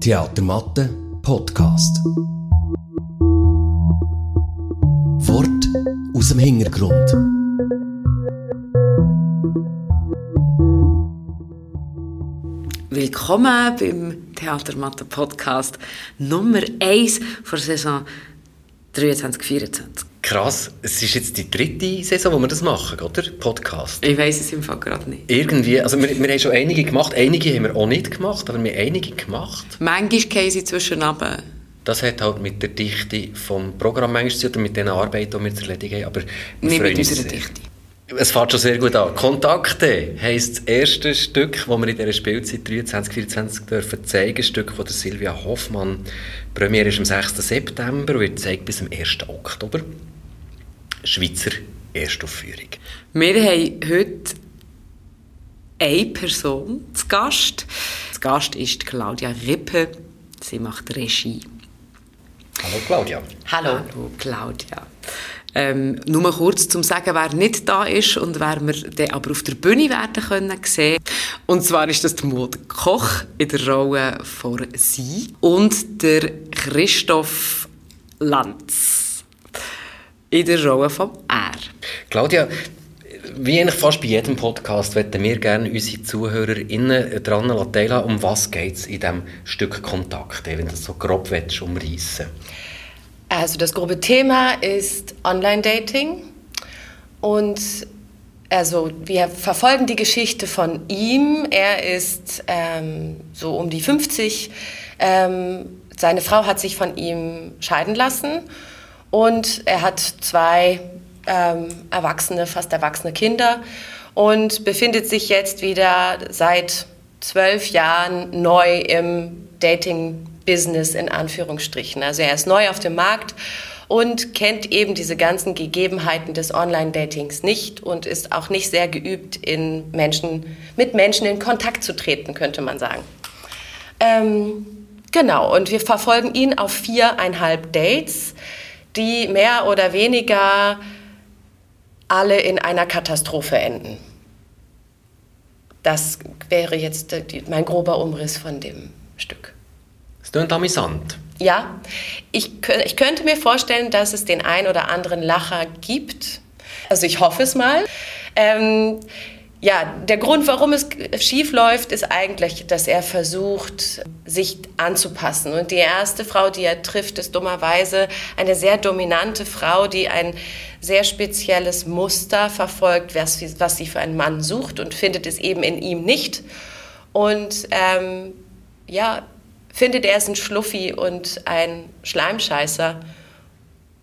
Theatermatte Podcast. Wort aus dem Hintergrund. Willkommen beim Theatermatte Podcast Nummer 1 für Saison 23-24. Krass, es ist jetzt die dritte Saison, wo wir das machen, oder? Podcast. Ich weiß es im Fall gerade nicht. Irgendwie, also wir, wir haben schon einige gemacht, einige haben wir auch nicht gemacht, aber wir haben einige gemacht. Manchmal gehen sie zwischen runter. Das hat halt mit der Dichte vom Programm manchmal zu tun, mit den Arbeiten, die wir zu erledigen haben, aber wir Nicht mit uns unserer sehr. Dichte. Es fängt schon sehr gut an. Kontakte heisst das erste Stück, das wir in dieser Spielzeit 23-24 dürfen zeigen. Ein Stück von der Silvia Hoffmann. Die Premiere ist am 6. September und wird gezeigt bis am 1. Oktober. Schweizer Erstaufführung. Wir haben heute eine Person zu Gast. Zu Gast ist Claudia Rippe. Sie macht Regie. Hallo Claudia. Hallo. Hallo Claudia. Ähm, nur kurz zum sagen, wer nicht da ist und wer wir dann aber auf der Bühne werden können sehen. Und zwar ist das der Maud Koch in der Rolle von Sie und der Christoph Lanz in der Rolle von Er. Claudia, wie eigentlich fast bei jedem Podcast möchten wir gerne unsere ZuhörerInnen daran teilhaben, um was geht es in diesem Stück Kontakt, wenn du das so grob willst, umreissen Also das grobe Thema ist Online-Dating und also wir verfolgen die Geschichte von ihm. Er ist ähm, so um die 50. Ähm, seine Frau hat sich von ihm scheiden lassen und er hat zwei ähm, erwachsene, fast erwachsene Kinder und befindet sich jetzt wieder seit zwölf Jahren neu im Dating-Business in Anführungsstrichen. Also er ist neu auf dem Markt und kennt eben diese ganzen Gegebenheiten des Online-Datings nicht und ist auch nicht sehr geübt, in Menschen, mit Menschen in Kontakt zu treten, könnte man sagen. Ähm, genau, und wir verfolgen ihn auf viereinhalb Dates, die mehr oder weniger alle in einer Katastrophe enden. Das wäre jetzt mein grober Umriss von dem Stück. Klingt amüsant. Ja, ich, ich könnte mir vorstellen, dass es den ein oder anderen Lacher gibt. Also ich hoffe es mal. Ähm, ja, der Grund, warum es schief läuft, ist eigentlich, dass er versucht, sich anzupassen. Und die erste Frau, die er trifft, ist dummerweise eine sehr dominante Frau, die ein sehr spezielles Muster verfolgt, was, sie- was sie für einen Mann sucht und findet es eben in ihm nicht. Und ähm, ja, findet er ist ein Schluffi und ein Schleimscheißer.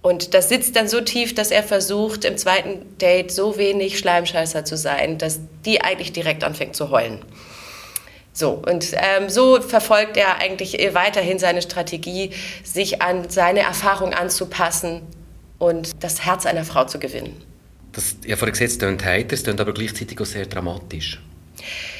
Und das sitzt dann so tief, dass er versucht, im zweiten Date so wenig Schleimscheißer zu sein, dass die eigentlich direkt anfängt zu heulen. So, und ähm, so verfolgt er eigentlich weiterhin seine Strategie, sich an seine Erfahrung anzupassen und das Herz einer Frau zu gewinnen. Das, habe vorhin gesagt, es klingt heiter, es klingt aber gleichzeitig auch sehr dramatisch.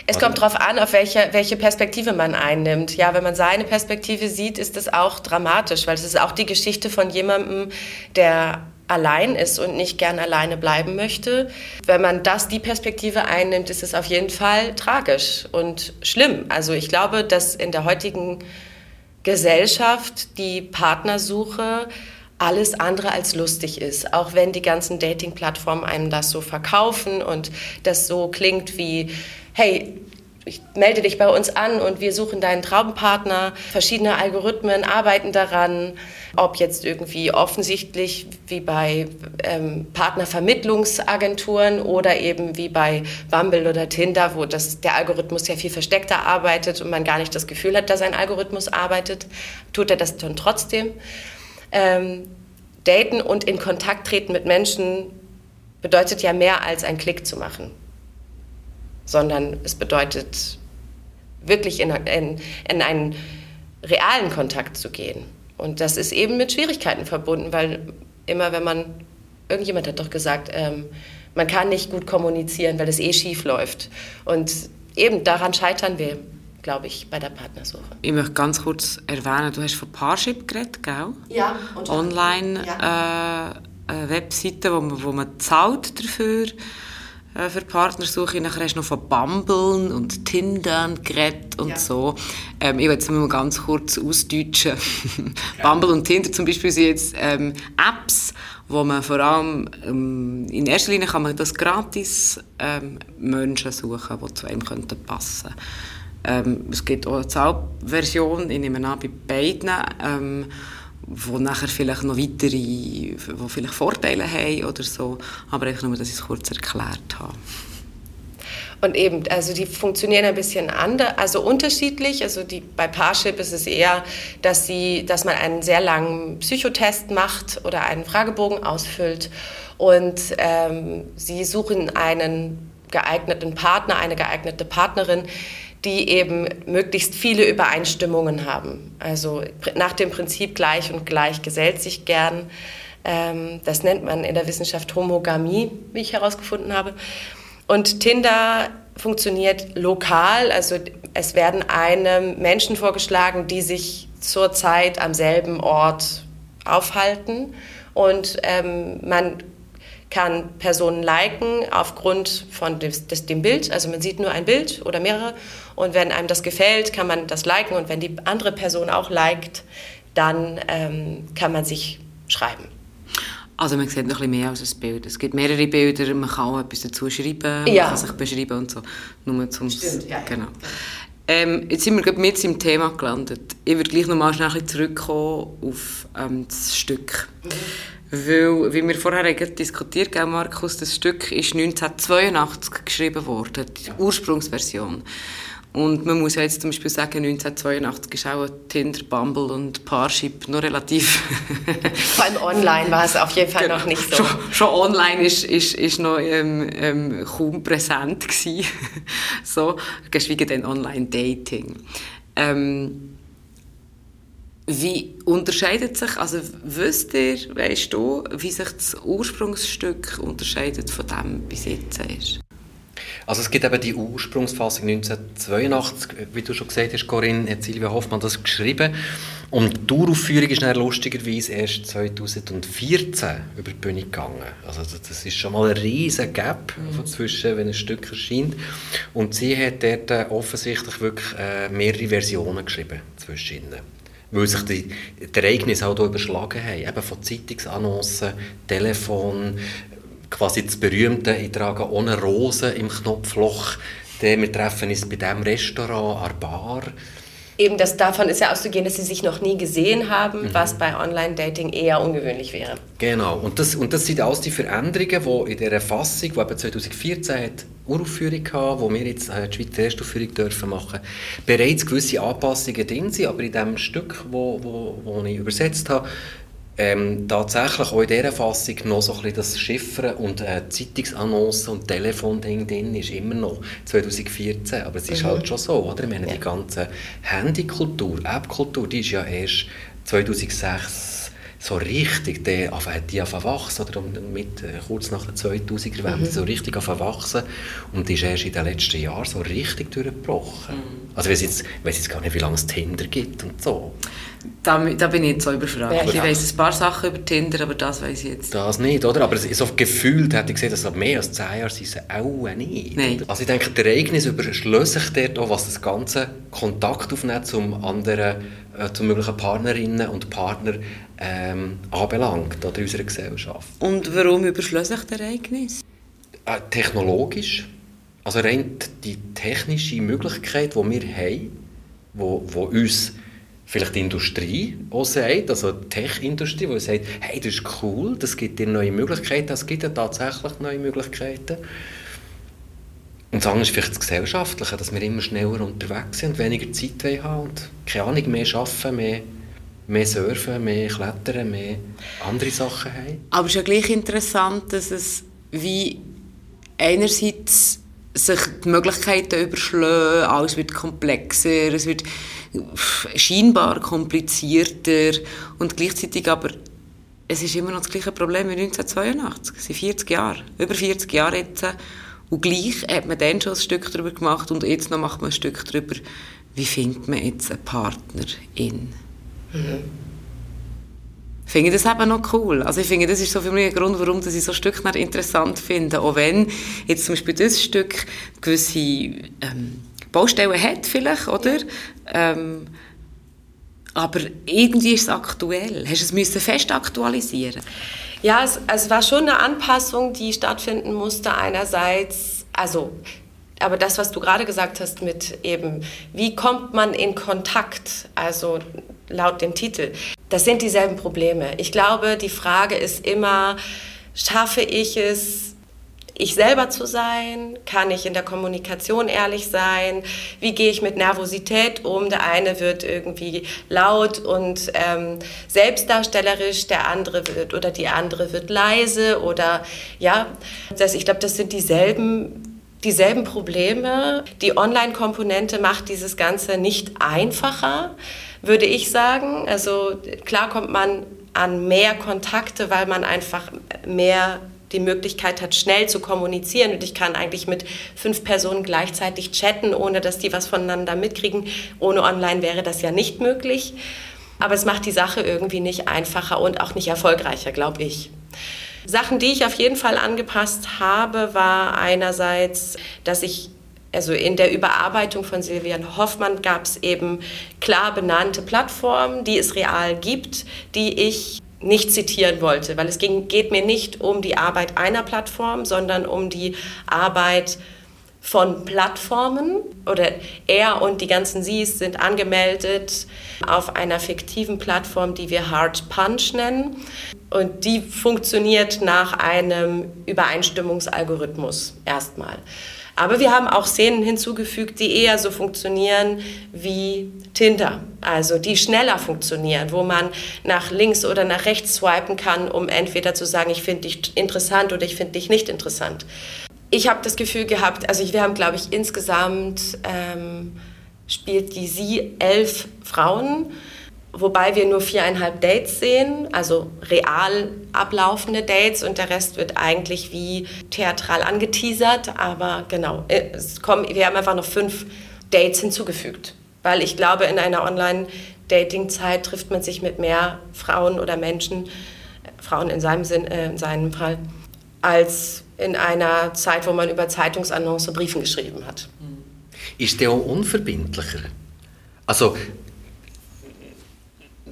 Es kommt darauf an, auf welche, welche Perspektive man einnimmt. Ja, wenn man seine Perspektive sieht, ist das auch dramatisch, weil es ist auch die Geschichte von jemandem, der allein ist und nicht gern alleine bleiben möchte. Wenn man das, die Perspektive einnimmt, ist es auf jeden Fall tragisch und schlimm. Also ich glaube, dass in der heutigen Gesellschaft die Partnersuche alles andere als lustig ist, auch wenn die ganzen Dating-Plattformen einem das so verkaufen und das so klingt wie, hey, ich melde dich bei uns an und wir suchen deinen Traumpartner. Verschiedene Algorithmen arbeiten daran, ob jetzt irgendwie offensichtlich wie bei ähm, Partnervermittlungsagenturen oder eben wie bei Bumble oder Tinder, wo das, der Algorithmus ja viel versteckter arbeitet und man gar nicht das Gefühl hat, dass ein Algorithmus arbeitet, tut er das dann trotzdem. Ähm, daten und in Kontakt treten mit Menschen bedeutet ja mehr als einen Klick zu machen sondern es bedeutet wirklich in, in, in einen realen Kontakt zu gehen. Und das ist eben mit Schwierigkeiten verbunden, weil immer wenn man, irgendjemand hat doch gesagt, ähm, man kann nicht gut kommunizieren, weil es eh schief läuft. Und eben daran scheitern wir, glaube ich, bei der Partnersuche. Ich möchte ganz kurz erwähnen, du hast von Parship geredet, gell? Ja, und Online Ja. äh, äh, wo man, wo man zahlt dafür, äh, für Partnersuche. Nachher hast du noch von Bumble und Tinder geredet und ja. so. Ähm, ich will es mal ganz kurz ausdeutschen. Ja. Bumble und Tinder zum Beispiel sind jetzt ähm, Apps, wo man vor allem, ähm, in erster Linie kann man das gratis ähm, Menschen suchen, die zu einem könnten passen ähm, Es gibt auch eine Zahlversion, ich nehme an, bei beiden, ähm, wo nachher vielleicht noch weitere, wo vielleicht Vorteile haben oder so, aber einfach nur, dass ich es kurz erklärt habe. Und eben, also die funktionieren ein bisschen anders, also unterschiedlich. Also die, bei Parship ist es eher, dass, sie, dass man einen sehr langen Psychotest macht oder einen Fragebogen ausfüllt und ähm, sie suchen einen geeigneten Partner, eine geeignete Partnerin, die eben möglichst viele Übereinstimmungen haben. Also nach dem Prinzip gleich und gleich gesellt sich gern. Ähm, das nennt man in der Wissenschaft Homogamie, wie ich herausgefunden habe. Und Tinder funktioniert lokal, also es werden einem Menschen vorgeschlagen, die sich zurzeit am selben Ort aufhalten und ähm, man kann Personen liken aufgrund von des, des, dem Bild, also man sieht nur ein Bild oder mehrere und wenn einem das gefällt, kann man das liken und wenn die andere Person auch liked, dann ähm, kann man sich schreiben. Also man sieht noch ein bisschen mehr als ein Bild. Es gibt mehrere Bilder, man kann auch etwas dazu schreiben, man kann sich beschreiben und so. Nur zum Stimmt, ja. Genau. Ähm, jetzt sind wir gerade mit im Thema gelandet. Ich würde gleich noch mal schnell zurückkommen auf ähm, das Stück. Mhm. Weil, wie wir vorher diskutiert haben, Markus, das Stück ist 1982 geschrieben worden, die Ursprungsversion. Und man muss ja jetzt zum Beispiel sagen, 1982 ist auch Tinder, Bumble und Parship noch relativ... Vor allem online war es auf jeden Fall genau. noch nicht so. Schon, schon online ist, ist, ist noch ähm, ähm, kaum präsent gewesen. so, geschweige denn Online-Dating. Ähm, wie unterscheidet sich, also wisst ihr, weißt du, wie sich das Ursprungsstück unterscheidet von dem, bis jetzt ist? Also es gibt eben die Ursprungsfassung 1982, wie du schon gesagt hast, Corinne, hat Silvia Hoffmann das geschrieben. Und die Uraufführung ist dann lustigerweise erst 2014 über die Bühne gegangen. Also das ist schon mal ein riesen Gap mhm. zwischen, wenn ein Stück erscheint. Und sie hat dort offensichtlich wirklich äh, mehrere Versionen geschrieben zwischen ihnen weil sich die, die Ereignisse halt auch überschlagen haben. Eben von Zeitungsannoncen, Telefon, quasi das berühmte, ich trage ohne Rosen im Knopfloch, wir treffen uns bei diesem Restaurant, an der Bar. Eben, das, davon ist ja auszugehen, dass sie sich noch nie gesehen haben, mhm. was bei Online-Dating eher ungewöhnlich wäre. Genau, und das, und das sind alles die Veränderungen, die in dieser Fassung, die eben 2014 hat, Uraufführung hatte, wo wir jetzt äh, die Schweizer Erstaufführung dürfen machen, bereits gewisse Anpassungen drin sind, aber in dem Stück, wo, wo, wo ich übersetzt habe, ähm, tatsächlich auch in dieser Fassung noch so ein bisschen das Chiffren und äh, Zeitungsannoncen und Telefonding drin ist immer noch 2014, aber es ist mhm. halt schon so, oder? Ich meine, ja. die ganze Handykultur, Appkultur, die ist ja erst 2006 so richtig die, die auf wachsen, oder mit, äh, kurz nach den 2000er Wende, mhm. so richtig auf wachsen und die ist erst in den letzten Jahren so richtig durchgebrochen. Mhm. Also ich weiß jetzt, gar nicht, wie lange es Tinder gibt und so. Da, da bin ich jetzt so überfragt. Ja, ich weiß ein paar Sachen über Tinder, aber das weiß ich jetzt. Das nicht, oder? Aber so gefühlt hätte ich gesehen, dass es mehr als zehn Jahre sind auch nicht. Nein. Also ich denke, die Ereignisse überschließen sich dort auch, was das ganze Kontakt aufnehmen zum anderen, äh, zu möglichen Partnerinnen und Partnern ähm, anbelangt oder in unserer Gesellschaft. Und warum überschließen sich die Ereignisse? Äh, technologisch. Also rein die technische Möglichkeit, die wir haben, wo, wo uns vielleicht die Industrie auch sagt, also die Tech-Industrie, die sagt, hey, das ist cool, das gibt dir neue Möglichkeiten, es gibt ja tatsächlich neue Möglichkeiten. Und das andere ist vielleicht das Gesellschaftliche, dass wir immer schneller unterwegs sind und weniger Zeit haben und keine Ahnung, mehr arbeiten, mehr, mehr surfen, mehr klettern, mehr andere Sachen haben. Aber es ist ja gleich interessant, dass es wie einerseits sich die Möglichkeiten überschlagen, alles wird komplexer, es wird scheinbar komplizierter und gleichzeitig aber es ist immer noch das gleiche Problem wie 1982. Es sind 40 Jahre, über 40 Jahre jetzt. Und gleich hat man dann schon ein Stück darüber gemacht und jetzt noch macht man ein Stück darüber, wie findet man jetzt einen Partner in. Mhm. finde ich das eben noch cool. Also ich finde, das ist so für mich ein Grund, warum ich so Stück interessant finde. Auch wenn jetzt zum Beispiel das Stück gewisse ähm, Baustellen hat vielleicht, oder? Ähm, aber irgendwie ist es aktuell. Hast du es müssen fest aktualisieren? Ja, es, es war schon eine Anpassung, die stattfinden musste. Einerseits, also aber das, was du gerade gesagt hast mit eben, wie kommt man in Kontakt, also laut dem Titel, das sind dieselben Probleme. Ich glaube, die Frage ist immer, schaffe ich es, ich selber zu sein? Kann ich in der Kommunikation ehrlich sein? Wie gehe ich mit Nervosität um? Der eine wird irgendwie laut und ähm, selbstdarstellerisch, der andere wird oder die andere wird leise oder ja, das, ich glaube, das sind dieselben dieselben Probleme. Die Online-Komponente macht dieses Ganze nicht einfacher, würde ich sagen. Also klar kommt man an mehr Kontakte, weil man einfach mehr die Möglichkeit hat, schnell zu kommunizieren. Und ich kann eigentlich mit fünf Personen gleichzeitig chatten, ohne dass die was voneinander mitkriegen. Ohne Online wäre das ja nicht möglich. Aber es macht die Sache irgendwie nicht einfacher und auch nicht erfolgreicher, glaube ich. Sachen, die ich auf jeden Fall angepasst habe, war einerseits, dass ich also in der Überarbeitung von Silvian Hoffmann gab es eben klar benannte Plattformen, die es real gibt, die ich nicht zitieren wollte, weil es ging, geht mir nicht um die Arbeit einer Plattform, sondern um die Arbeit von Plattformen oder er und die ganzen Sies sind angemeldet auf einer fiktiven Plattform, die wir Hard Punch nennen. Und die funktioniert nach einem Übereinstimmungsalgorithmus erstmal. Aber wir haben auch Szenen hinzugefügt, die eher so funktionieren wie Tinder, also die schneller funktionieren, wo man nach links oder nach rechts swipen kann, um entweder zu sagen, ich finde dich interessant oder ich finde dich nicht interessant. Ich habe das Gefühl gehabt, also wir haben, glaube ich, insgesamt ähm, spielt die sie elf Frauen wobei wir nur viereinhalb Dates sehen, also real ablaufende Dates und der Rest wird eigentlich wie theatral angeteasert, aber genau, es kommen, wir haben einfach noch fünf Dates hinzugefügt, weil ich glaube, in einer Online-Dating-Zeit trifft man sich mit mehr Frauen oder Menschen, Frauen in seinem, Sinn, äh, in seinem Fall, als in einer Zeit, wo man über Zeitungsannoncen Briefen geschrieben hat. Ist der auch unverbindlicher? Also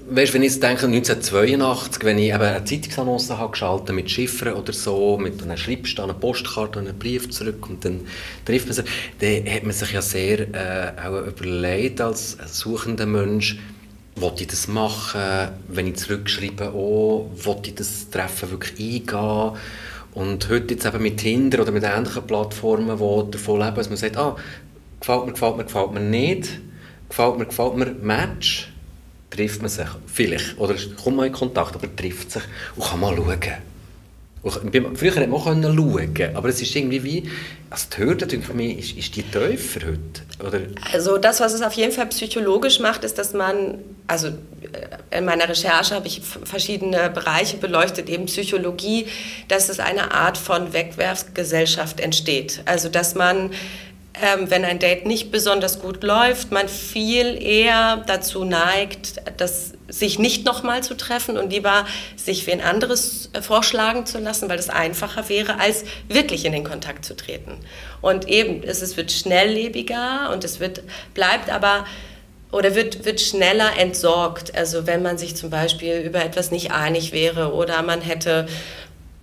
weißt, wenn ich jetzt denke, 1982, wenn ich eben eine Zeitungsannonce habe geschaltet mit Chiffren oder so, mit einer schreibst eine Postkarte und einen Brief zurück und dann trifft man sich, dann hat man sich ja sehr äh, auch überlegt als suchender Mensch, wollte ich das machen, wenn ich zurückschreibe, oh, wollte ich das Treffen wirklich eingehen? Und heute jetzt eben mit Tinder oder mit ähnlichen Plattformen, die davon leben, dass man sagt, ah, gefällt mir, gefällt mir, gefällt mir nicht, gefällt mir, gefällt mir, Match, trifft man sich vielleicht, oder kommt man in Kontakt, aber trifft sich und kann mal schauen. Und früher konnte man auch schauen, aber es ist irgendwie wie, also die Hürde, denke ich, ist, ist die tiefer heute, oder? Also das, was es auf jeden Fall psychologisch macht, ist, dass man, also äh, in meiner Recherche habe ich verschiedene Bereiche beleuchtet, eben Psychologie, dass es eine Art von Wegwerfgesellschaft entsteht. Also dass man ähm, wenn ein Date nicht besonders gut läuft, man viel eher dazu neigt, das, sich nicht nochmal zu treffen und lieber sich ein anderes äh, vorschlagen zu lassen, weil das einfacher wäre, als wirklich in den Kontakt zu treten. Und eben, es, es wird schnelllebiger und es wird, bleibt aber oder wird, wird schneller entsorgt. Also wenn man sich zum Beispiel über etwas nicht einig wäre oder man hätte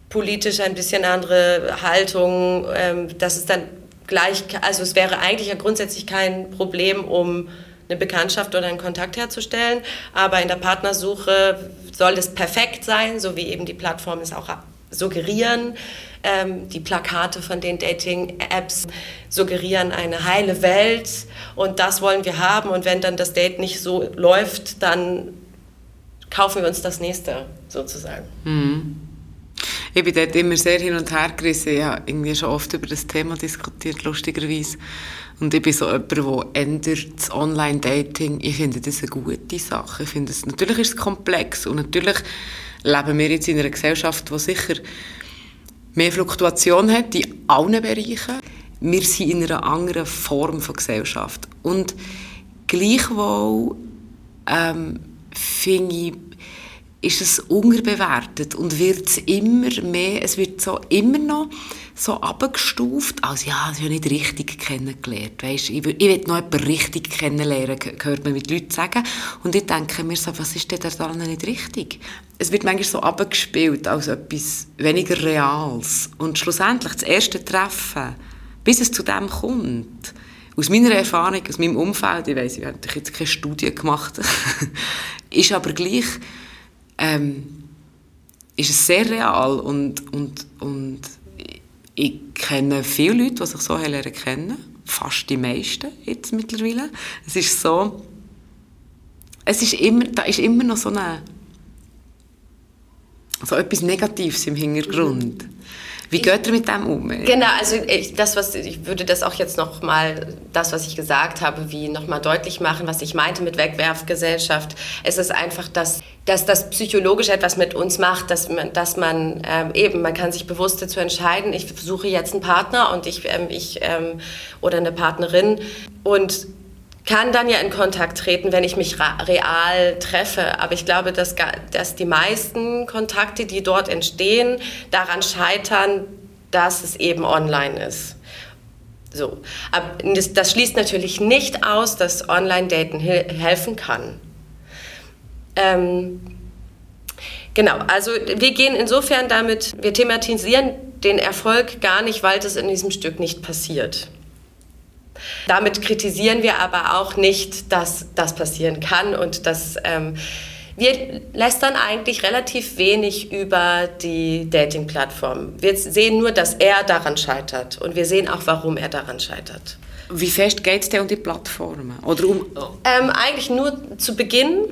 politisch ein bisschen andere Haltung, ähm, dass es dann gleich, also es wäre eigentlich ja grundsätzlich kein Problem, um eine Bekanntschaft oder einen Kontakt herzustellen, aber in der Partnersuche soll es perfekt sein, so wie eben die Plattformen es auch suggerieren. Ähm, die Plakate von den Dating-Apps suggerieren eine heile Welt und das wollen wir haben und wenn dann das Date nicht so läuft, dann kaufen wir uns das nächste sozusagen. Mhm. Ich bin dort immer sehr hin und her gerissen. Ich habe irgendwie schon oft über das Thema diskutiert, lustigerweise. Und ich bin so jemand, der ändert das Online-Dating. Ich finde das eine gute Sache. Ich finde es, natürlich ist es komplex und natürlich leben wir jetzt in einer Gesellschaft, die sicher mehr Fluktuation hat in allen Bereichen. Wir sind in einer anderen Form von Gesellschaft. Und gleichwohl ähm, finde ich, ist es unterbewertet und wird immer mehr, es wird so immer noch so abgestuft, als ja, ist ja nicht richtig kennengelernt, weißt, ich, will, ich will noch jemanden richtig kennenlernen, hört man mit Leuten sagen, und ich denke mir so, was ist denn da nicht richtig? Es wird manchmal so abgespielt als etwas weniger Reales. Und schlussendlich das erste Treffen, bis es zu dem kommt, aus meiner Erfahrung, aus meinem Umfeld, ich weiß, ich habe jetzt keine Studie gemacht, ist aber gleich, ähm, ist es sehr real und, und, und ich kenne viele Leute, die sich so lernen kennen, fast die meisten jetzt mittlerweile. Es ist so, es ist immer, da ist immer noch so eine so etwas Negatives im Hintergrund. Wie geht ihr mit dem um? Genau, also ich, das, was, ich würde das auch jetzt noch mal, das, was ich gesagt habe, wie noch mal deutlich machen, was ich meinte mit Wegwerfgesellschaft. Es ist einfach, dass, dass das psychologisch etwas mit uns macht, dass man, dass man ähm, eben, man kann sich bewusst dazu entscheiden, ich suche jetzt einen Partner und ich, ähm, ich ähm, oder eine Partnerin und kann dann ja in Kontakt treten, wenn ich mich real treffe. Aber ich glaube, dass, dass die meisten Kontakte, die dort entstehen, daran scheitern, dass es eben online ist. So. Aber das, das schließt natürlich nicht aus, dass Online-Daten helfen kann. Ähm, genau, also wir gehen insofern damit, wir thematisieren den Erfolg gar nicht, weil das in diesem Stück nicht passiert. Damit kritisieren wir aber auch nicht, dass das passieren kann und dass ähm, wir lästern eigentlich relativ wenig über die Dating-Plattform. Wir sehen nur, dass er daran scheitert und wir sehen auch, warum er daran scheitert. Wie fest geht es denn um die Plattformen? Oder um ähm, eigentlich nur zu Beginn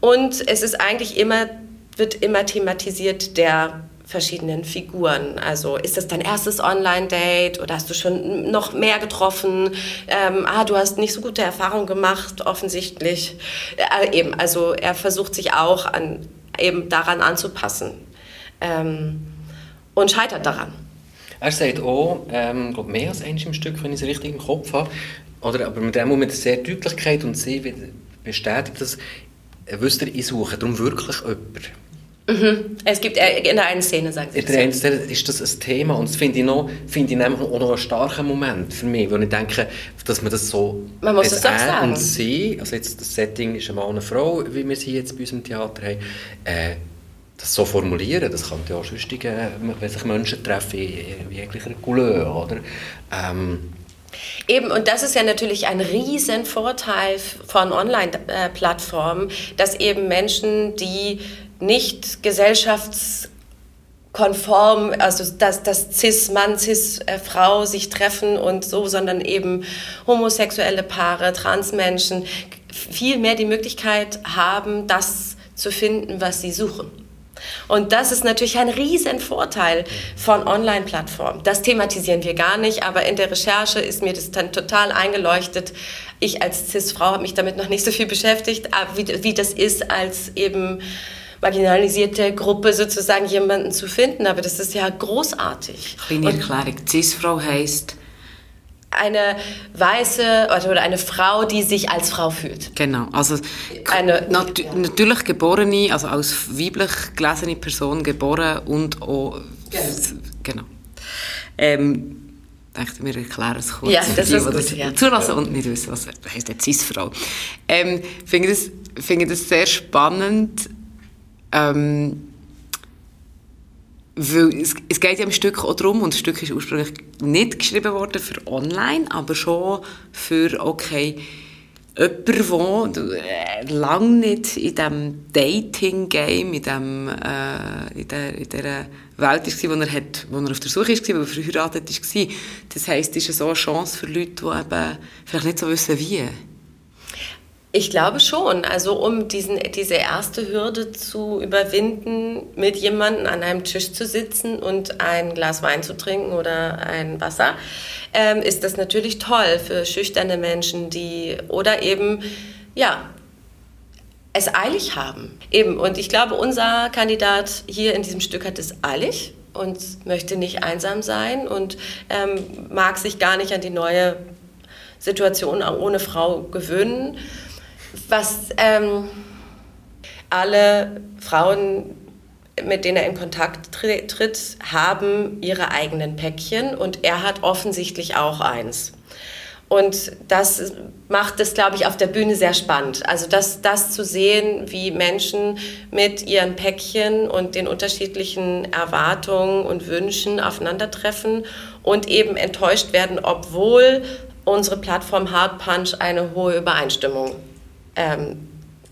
und es ist eigentlich immer, wird immer thematisiert der verschiedenen Figuren. Also ist das dein erstes Online-Date oder hast du schon noch mehr getroffen? Ähm, ah, du hast nicht so gute Erfahrungen gemacht, offensichtlich. Äh, eben, also er versucht sich auch an, eben daran anzupassen ähm, und scheitert daran. Er sagt auch, ähm, glaub, mehr als eins im Stück, wenn ich es richtig im Kopf habe, oder, aber mit dem Moment sehr Deutlichkeit und sie bestätigt das, er wüsste, ich suche darum wirklich jemanden Mhm. Es gibt in der einen Szene, sagen Sie. In der einen Szene ist das ein Thema und das finde ich, noch, find ich nämlich auch noch einen starken Moment für mich, wo ich denke, dass man das so man muss es auch sagen. und sie, also jetzt das Setting ist ein Mann und eine Frau, wie wir sie jetzt bei uns im Theater haben, äh, das so formulieren, das kann ja auch sonst, äh, wenn sich Menschen treffen, in jeglicher Couleur, oder? Ähm, Eben, und das ist ja natürlich ein Riesenvorteil von Online-Plattformen, dass eben Menschen, die nicht gesellschaftskonform, also dass, dass Cis-Mann, Cis-Frau sich treffen und so, sondern eben homosexuelle Paare, Transmenschen viel mehr die Möglichkeit haben, das zu finden, was sie suchen. Und das ist natürlich ein Riesenvorteil von Online-Plattformen. Das thematisieren wir gar nicht, aber in der Recherche ist mir das dann total eingeleuchtet. Ich als Cis-Frau habe mich damit noch nicht so viel beschäftigt, wie, wie das ist als eben marginalisierte Gruppe sozusagen jemanden zu finden. Aber das ist ja großartig. Erklärung. Cis-Frau heisst? eine weiße oder eine Frau, die sich als Frau fühlt. Genau, also eine, nat ja. natürlich geborene, also als weiblich gelesene Person geboren und auch genau. genau. Ähm, ich dachte, wir erklären es kurz. Ja, das die, ist gut, ja. Zulassen ja. und nicht wissen, was heisst eine Cis-Frau. Ähm, finde das, finde das sehr spannend, ähm, weil es, es, geht ja im Stück auch darum, und das Stück ist ursprünglich nicht geschrieben worden für online, aber schon für, okay, jemand, der äh, lange nicht in diesem Dating-Game, in, dem, äh, in, der, in dieser Welt war, wo er, hat, wo er auf der Suche war, wo er verheiratet war. Das heisst, es ist so eine Chance für Leute, die eben vielleicht nicht so wissen, wie. Ich glaube schon. Also um diesen, diese erste Hürde zu überwinden, mit jemandem an einem Tisch zu sitzen und ein Glas Wein zu trinken oder ein Wasser, ähm, ist das natürlich toll für schüchterne Menschen, die oder eben ja es eilig haben. Eben. Und ich glaube, unser Kandidat hier in diesem Stück hat es eilig und möchte nicht einsam sein und ähm, mag sich gar nicht an die neue Situation ohne Frau gewöhnen was, ähm, alle Frauen, mit denen er in Kontakt tritt, haben ihre eigenen Päckchen und er hat offensichtlich auch eins. Und das macht es, glaube ich, auf der Bühne sehr spannend. Also das, das zu sehen, wie Menschen mit ihren Päckchen und den unterschiedlichen Erwartungen und Wünschen aufeinandertreffen und eben enttäuscht werden, obwohl unsere Plattform Hard Punch eine hohe Übereinstimmung ähm,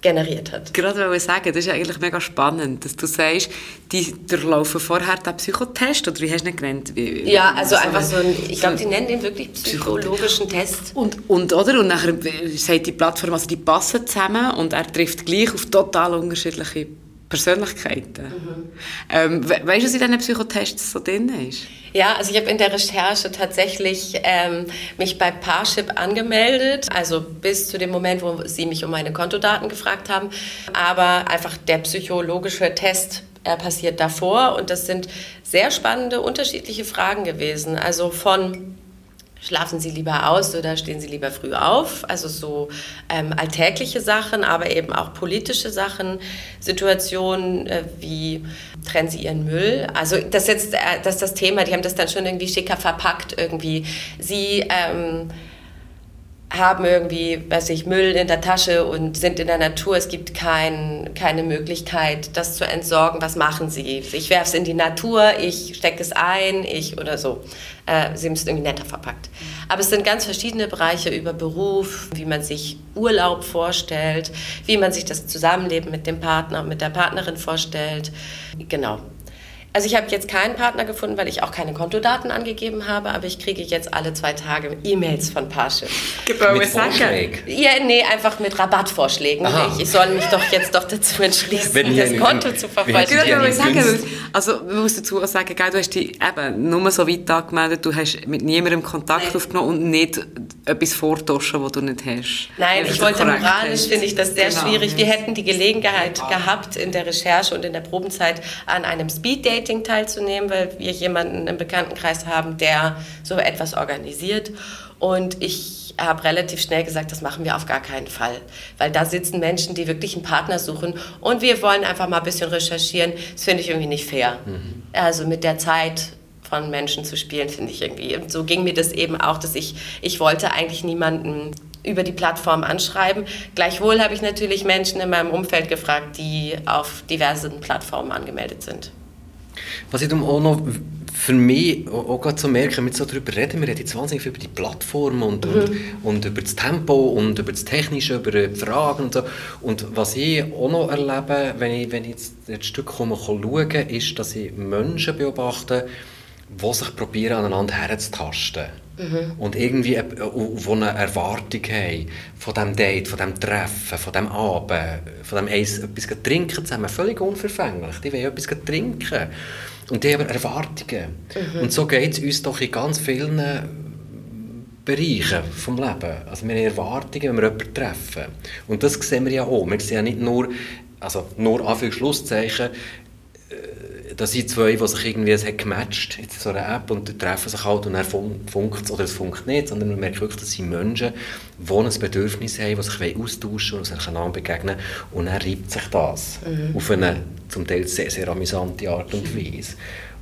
generiert hat. Gerade wollte ich sagen, das ist eigentlich mega spannend, dass du sagst, die durchlaufen vorher den Psychotest, oder wie hast du ihn genannt? Wie, ja, also einfach so ein, ich glaube, die nennen den wirklich psychologischen Test. Und, und, oder? und nachher sagt die Plattform, also die passen zusammen und er trifft gleich auf total unterschiedliche Persönlichkeiten. Mhm. Ähm, weißt du, was in diesen Psychotests so drin ist? Ja, also ich habe in der Recherche tatsächlich ähm, mich bei Parship angemeldet, also bis zu dem Moment, wo sie mich um meine Kontodaten gefragt haben. Aber einfach der psychologische Test äh, passiert davor und das sind sehr spannende, unterschiedliche Fragen gewesen. Also von Schlafen Sie lieber aus oder stehen Sie lieber früh auf? Also so ähm, alltägliche Sachen, aber eben auch politische Sachen, Situationen äh, wie trennen Sie Ihren Müll? Also das jetzt, äh, das ist das Thema. Die haben das dann schon irgendwie schicker verpackt irgendwie. Sie ähm, haben irgendwie, weiß ich, Müll in der Tasche und sind in der Natur. Es gibt kein, keine Möglichkeit, das zu entsorgen. Was machen sie? Ich werfe es in die Natur, ich stecke es ein, ich oder so. Äh, sie müssen irgendwie netter verpackt. Aber es sind ganz verschiedene Bereiche über Beruf, wie man sich Urlaub vorstellt, wie man sich das Zusammenleben mit dem Partner, mit der Partnerin vorstellt. Genau. Also ich habe jetzt keinen Partner gefunden, weil ich auch keine Kontodaten angegeben habe, aber ich kriege jetzt alle zwei Tage E-Mails von Parship. Mit Vorschlägen? Ja, nee, einfach mit Rabattvorschlägen. Ich, ich, soll mich doch jetzt doch dazu entschließen, Wenn das Konto zu vervollständigen. Also man muss dazu auch sagen, du hast dich eben nur so weit angemeldet, du hast mit niemandem Kontakt Nein. aufgenommen und nicht etwas vortoschen, was du nicht hast. Nein, ich wollte moralisch, finde ich das sehr genau. schwierig. Wir hätten die Gelegenheit gehabt, in der Recherche und in der Probenzeit an einem Speed-Date Dating teilzunehmen, weil wir jemanden im Bekanntenkreis haben, der so etwas organisiert. Und ich habe relativ schnell gesagt, das machen wir auf gar keinen Fall. Weil da sitzen Menschen, die wirklich einen Partner suchen. Und wir wollen einfach mal ein bisschen recherchieren. Das finde ich irgendwie nicht fair. Mhm. Also mit der Zeit von Menschen zu spielen, finde ich irgendwie. Und so ging mir das eben auch, dass ich, ich wollte eigentlich niemanden über die Plattform anschreiben. Gleichwohl habe ich natürlich Menschen in meinem Umfeld gefragt, die auf diversen Plattformen angemeldet sind. Was ich auch noch für mich auch, auch zu merken, mit so darüber reden, wir reden jetzt wahnsinnig über die Plattform und, mhm. und, und, über das Tempo und über das Technische, über die Fragen und so. Und was ich auch noch erlebe, wenn ich, wenn ich jetzt ein Stück komme, schaue, ist, dass ich Menschen beobachte, die sich probieren, aneinander herzutasten. Mhm. Und irgendwie äh, wo eine Erwartung haben von diesem Date, von diesem Treffen, von diesem Abend, von dem Eis, etwas trinken zusammen. Völlig unverfänglich. Die wollen etwas trinken. Und die haben Erwartungen. Mhm. Und so geht es uns doch in ganz vielen Bereichen vom Leben. Also wir haben Erwartungen, wenn wir jemanden treffen. Und das sehen wir ja auch. Wir sehen ja nicht nur, also nur Anführungszeichen, da sind zwei, die sich irgendwie es hat gematcht in so einer App und die treffen sich halt und dann funkt es oder es funkt nicht, sondern man merkt wirklich, das sind Menschen, die ein Bedürfnis haben, die sich austauschen und sich einander begegnen und dann reibt sich das mhm. auf eine zum Teil sehr, sehr amüsante Art und Weise.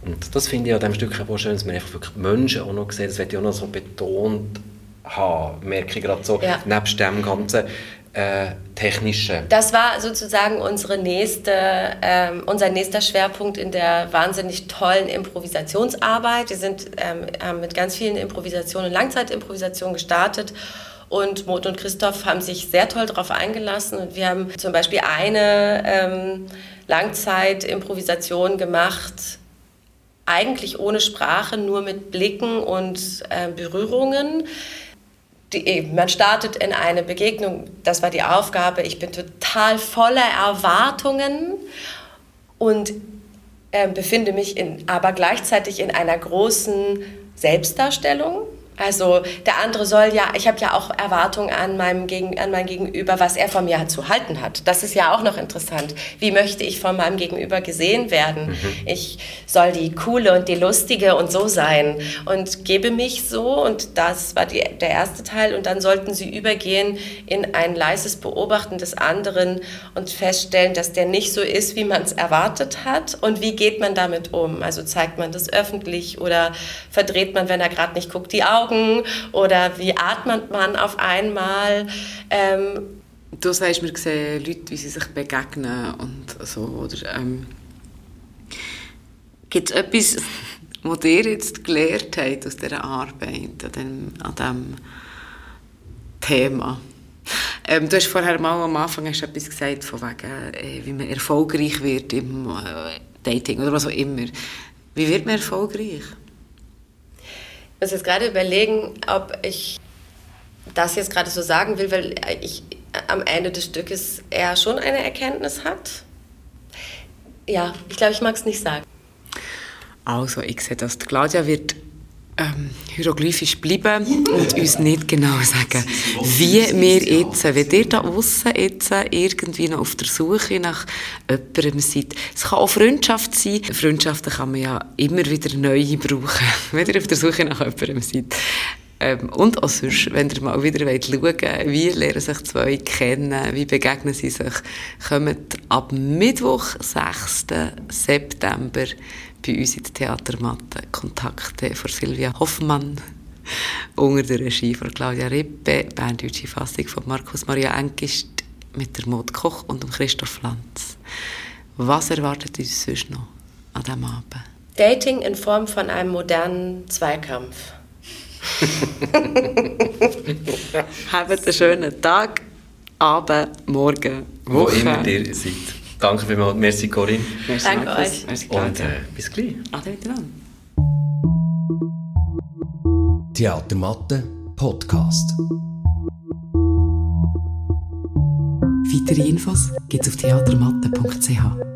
Und das finde ich an diesem Stück auch schön, dass man wirklich Menschen auch noch sieht, das wird ich auch noch so betont haben, merke ich gerade so, ja. nebst dem ganzen äh, technische. Das war sozusagen unsere nächste, ähm, unser nächster Schwerpunkt in der wahnsinnig tollen Improvisationsarbeit. Wir sind ähm, mit ganz vielen Improvisationen und Langzeitimprovisationen gestartet. Und Mot und Christoph haben sich sehr toll darauf eingelassen. Und wir haben zum Beispiel eine ähm, Langzeitimprovisation gemacht, eigentlich ohne Sprache, nur mit Blicken und äh, Berührungen die, man startet in eine Begegnung, das war die Aufgabe, ich bin total voller Erwartungen und äh, befinde mich in, aber gleichzeitig in einer großen Selbstdarstellung. Also der andere soll ja, ich habe ja auch Erwartungen an meinem Gegen, an mein Gegenüber, was er von mir zu halten hat. Das ist ja auch noch interessant. Wie möchte ich von meinem Gegenüber gesehen werden? Mhm. Ich soll die coole und die lustige und so sein und gebe mich so und das war die, der erste Teil und dann sollten sie übergehen in ein leises Beobachten des anderen und feststellen, dass der nicht so ist, wie man es erwartet hat und wie geht man damit um? Also zeigt man das öffentlich oder verdreht man, wenn er gerade nicht guckt, die Augen Augen oder wie atmet man auf einmal. Ähm, du sagst, wir sehen Leute, wie sie sich begegnen und so. Ähm, Gibt es etwas, was ihr jetzt gelernt habt aus dieser Arbeit, an diesem, an diesem Thema? Ähm, du hast vorher mal am Anfang hast etwas gesagt, von wegen, äh, wie man erfolgreich wird im äh, Dating oder was auch immer. Wie wird man erfolgreich? Muss jetzt gerade überlegen, ob ich das jetzt gerade so sagen will, weil ich am Ende des Stückes eher schon eine Erkenntnis hat. Ja, ich glaube, ich mag es nicht sagen. Also, ich sehe das. Claudia wird ähm, hieroglyphisch bleiben und uns nicht genau sagen, wie wir jetzt, wenn ihr da außen jetzt irgendwie noch auf der Suche nach jemandem seid. Es kann auch Freundschaft sein. Freundschaften kann man ja immer wieder neue brauchen, wenn ihr auf der Suche nach jemandem seid. Ähm, und auch sonst, wenn ihr mal wieder wollt wie lernen sich zwei kennen, wie begegnen sie sich, kommt ab Mittwoch, 6. September bei uns in der Theatermatte Kontakte von Silvia Hoffmann unter der Regie von Claudia Rippe, berndeutsche Fassung von Markus Maria Enkist mit der Maud Koch und dem Christoph Lanz. Was erwartet uns sonst noch an diesem Abend? Dating in Form von einem modernen Zweikampf. Habt einen schönen Tag, Abend, Morgen, Woche. Wo immer ihr seid. Danke vielmals. Merci Corinne. Merci Danke Markus. euch. Merci Und äh, bis gleich. Ade miteinander. Theatermatte Podcast. Weitere Infos gibt es auf theatermatte.ch.